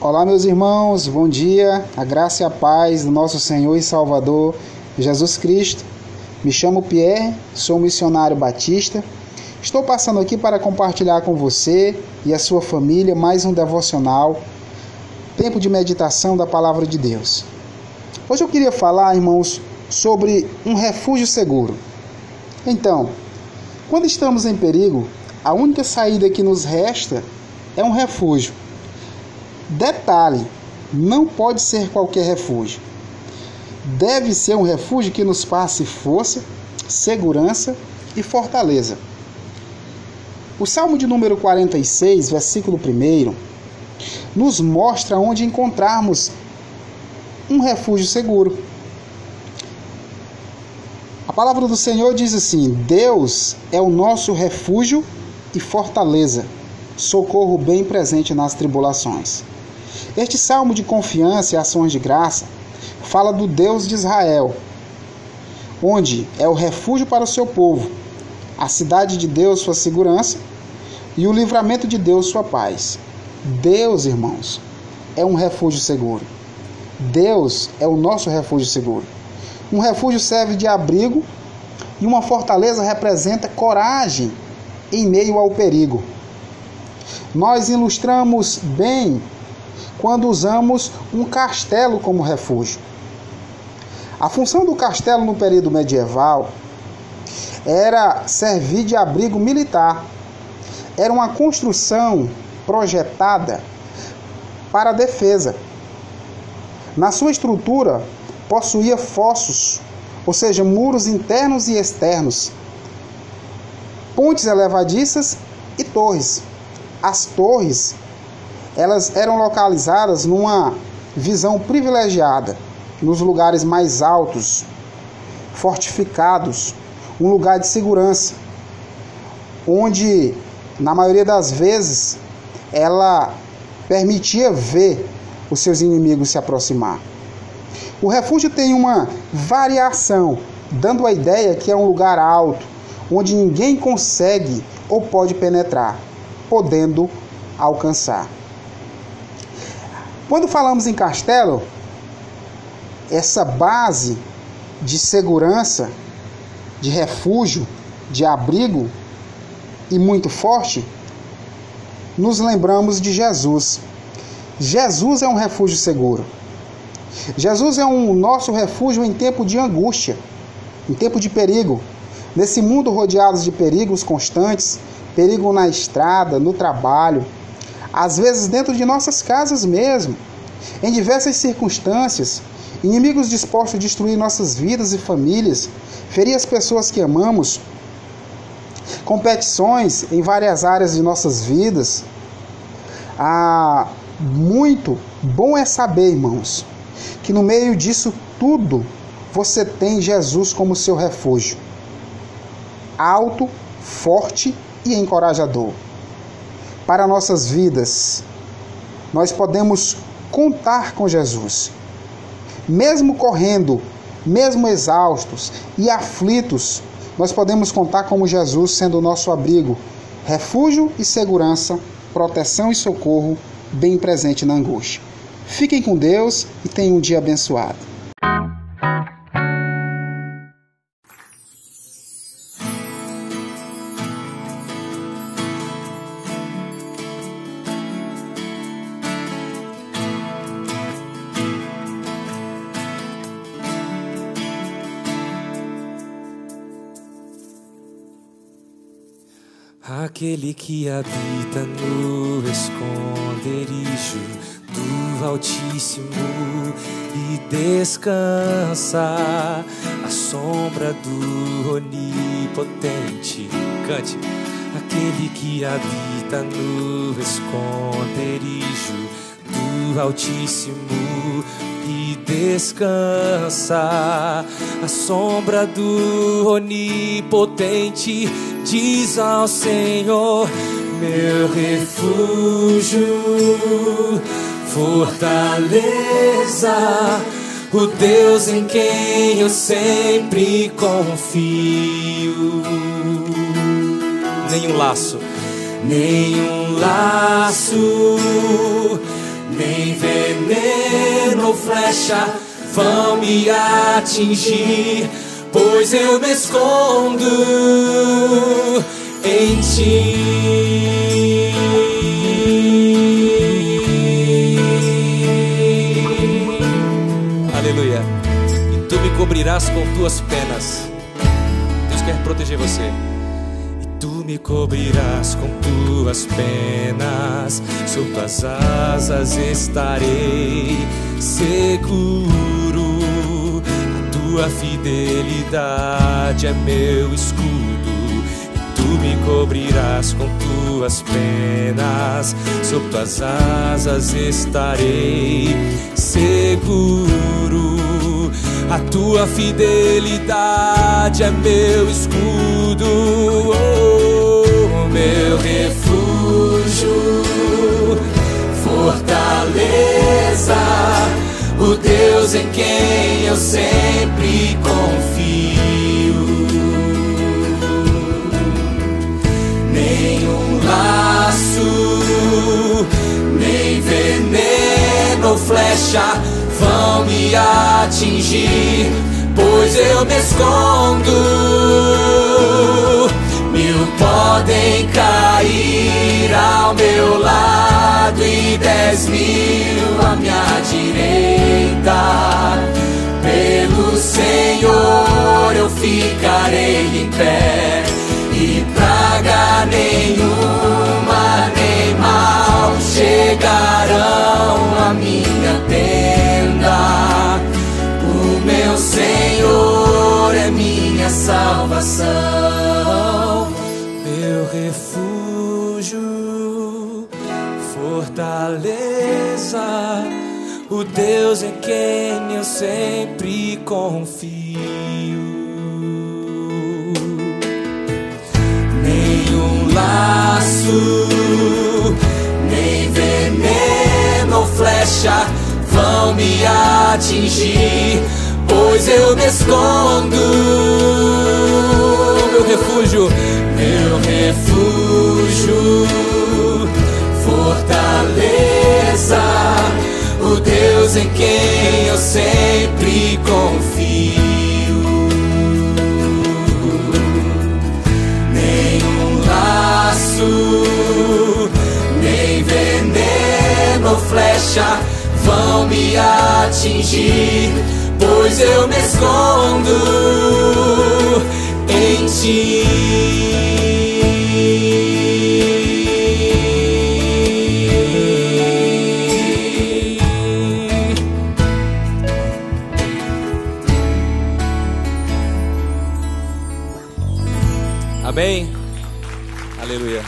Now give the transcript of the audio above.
Olá, meus irmãos, bom dia. A graça e a paz do nosso Senhor e Salvador Jesus Cristo. Me chamo Pierre, sou missionário batista. Estou passando aqui para compartilhar com você e a sua família mais um devocional, tempo de meditação da palavra de Deus. Hoje eu queria falar, irmãos, sobre um refúgio seguro. Então, quando estamos em perigo, a única saída que nos resta é um refúgio. Detalhe: não pode ser qualquer refúgio. Deve ser um refúgio que nos passe força, segurança e fortaleza. O Salmo de número 46, versículo 1, nos mostra onde encontrarmos um refúgio seguro. A palavra do Senhor diz assim: Deus é o nosso refúgio e fortaleza, socorro bem presente nas tribulações. Este salmo de confiança e ações de graça fala do Deus de Israel, onde é o refúgio para o seu povo, a cidade de Deus, sua segurança, e o livramento de Deus, sua paz. Deus, irmãos, é um refúgio seguro. Deus é o nosso refúgio seguro. Um refúgio serve de abrigo e uma fortaleza representa coragem em meio ao perigo. Nós ilustramos bem quando usamos um castelo como refúgio. A função do castelo no período medieval era servir de abrigo militar. Era uma construção projetada para defesa. Na sua estrutura, possuía fossos, ou seja, muros internos e externos, pontes elevadiças e torres. As torres elas eram localizadas numa visão privilegiada, nos lugares mais altos, fortificados, um lugar de segurança, onde, na maioria das vezes, ela permitia ver os seus inimigos se aproximar. O refúgio tem uma variação, dando a ideia que é um lugar alto, onde ninguém consegue ou pode penetrar, podendo alcançar. Quando falamos em castelo, essa base de segurança, de refúgio, de abrigo e muito forte, nos lembramos de Jesus. Jesus é um refúgio seguro. Jesus é um nosso refúgio em tempo de angústia, em tempo de perigo. Nesse mundo rodeado de perigos constantes, perigo na estrada, no trabalho, às vezes dentro de nossas casas mesmo, em diversas circunstâncias, inimigos dispostos a destruir nossas vidas e famílias, ferir as pessoas que amamos, competições em várias áreas de nossas vidas. Ah, muito bom é saber, irmãos, que no meio disso tudo você tem Jesus como seu refúgio, alto, forte e encorajador para nossas vidas. Nós podemos contar com Jesus. Mesmo correndo, mesmo exaustos e aflitos, nós podemos contar com Jesus sendo o nosso abrigo, refúgio e segurança, proteção e socorro, bem presente na angústia. Fiquem com Deus e tenham um dia abençoado. Aquele que habita no esconderijo do Altíssimo e descansa à sombra do Onipotente. Cante. Aquele que habita no esconderijo Altíssimo e descansa à sombra do Onipotente diz ao Senhor, meu refúgio, fortaleza, o Deus em quem eu sempre confio. Nenhum laço, nenhum laço nem veneno ou flecha vão me atingir, pois eu me escondo em ti. Aleluia. E tu me cobrirás com tuas penas. Deus quer proteger você me cobrirás com tuas penas, sob tuas asas estarei seguro. A tua fidelidade é meu escudo. E tu me cobrirás com tuas penas, sob tuas asas estarei seguro. A tua fidelidade é meu escudo, oh, meu refúgio, fortaleza, o Deus em quem eu sempre confio. Nenhum laço, nem veneno ou flecha vão me atingir, pois eu me escondo. Cair ao meu lado e dez mil à minha direita. Pelo Senhor eu ficarei em pé e praga nenhuma fortaleza, o Deus em quem eu sempre confio. Nenhum laço, nem veneno ou flecha vão me atingir, pois eu me escondo. Meu refúgio, meu refúgio, o Deus em quem eu sempre confio. nenhum laço, nem veneno ou flecha vão me atingir, pois eu me escondo em ti. Amém? Aleluia.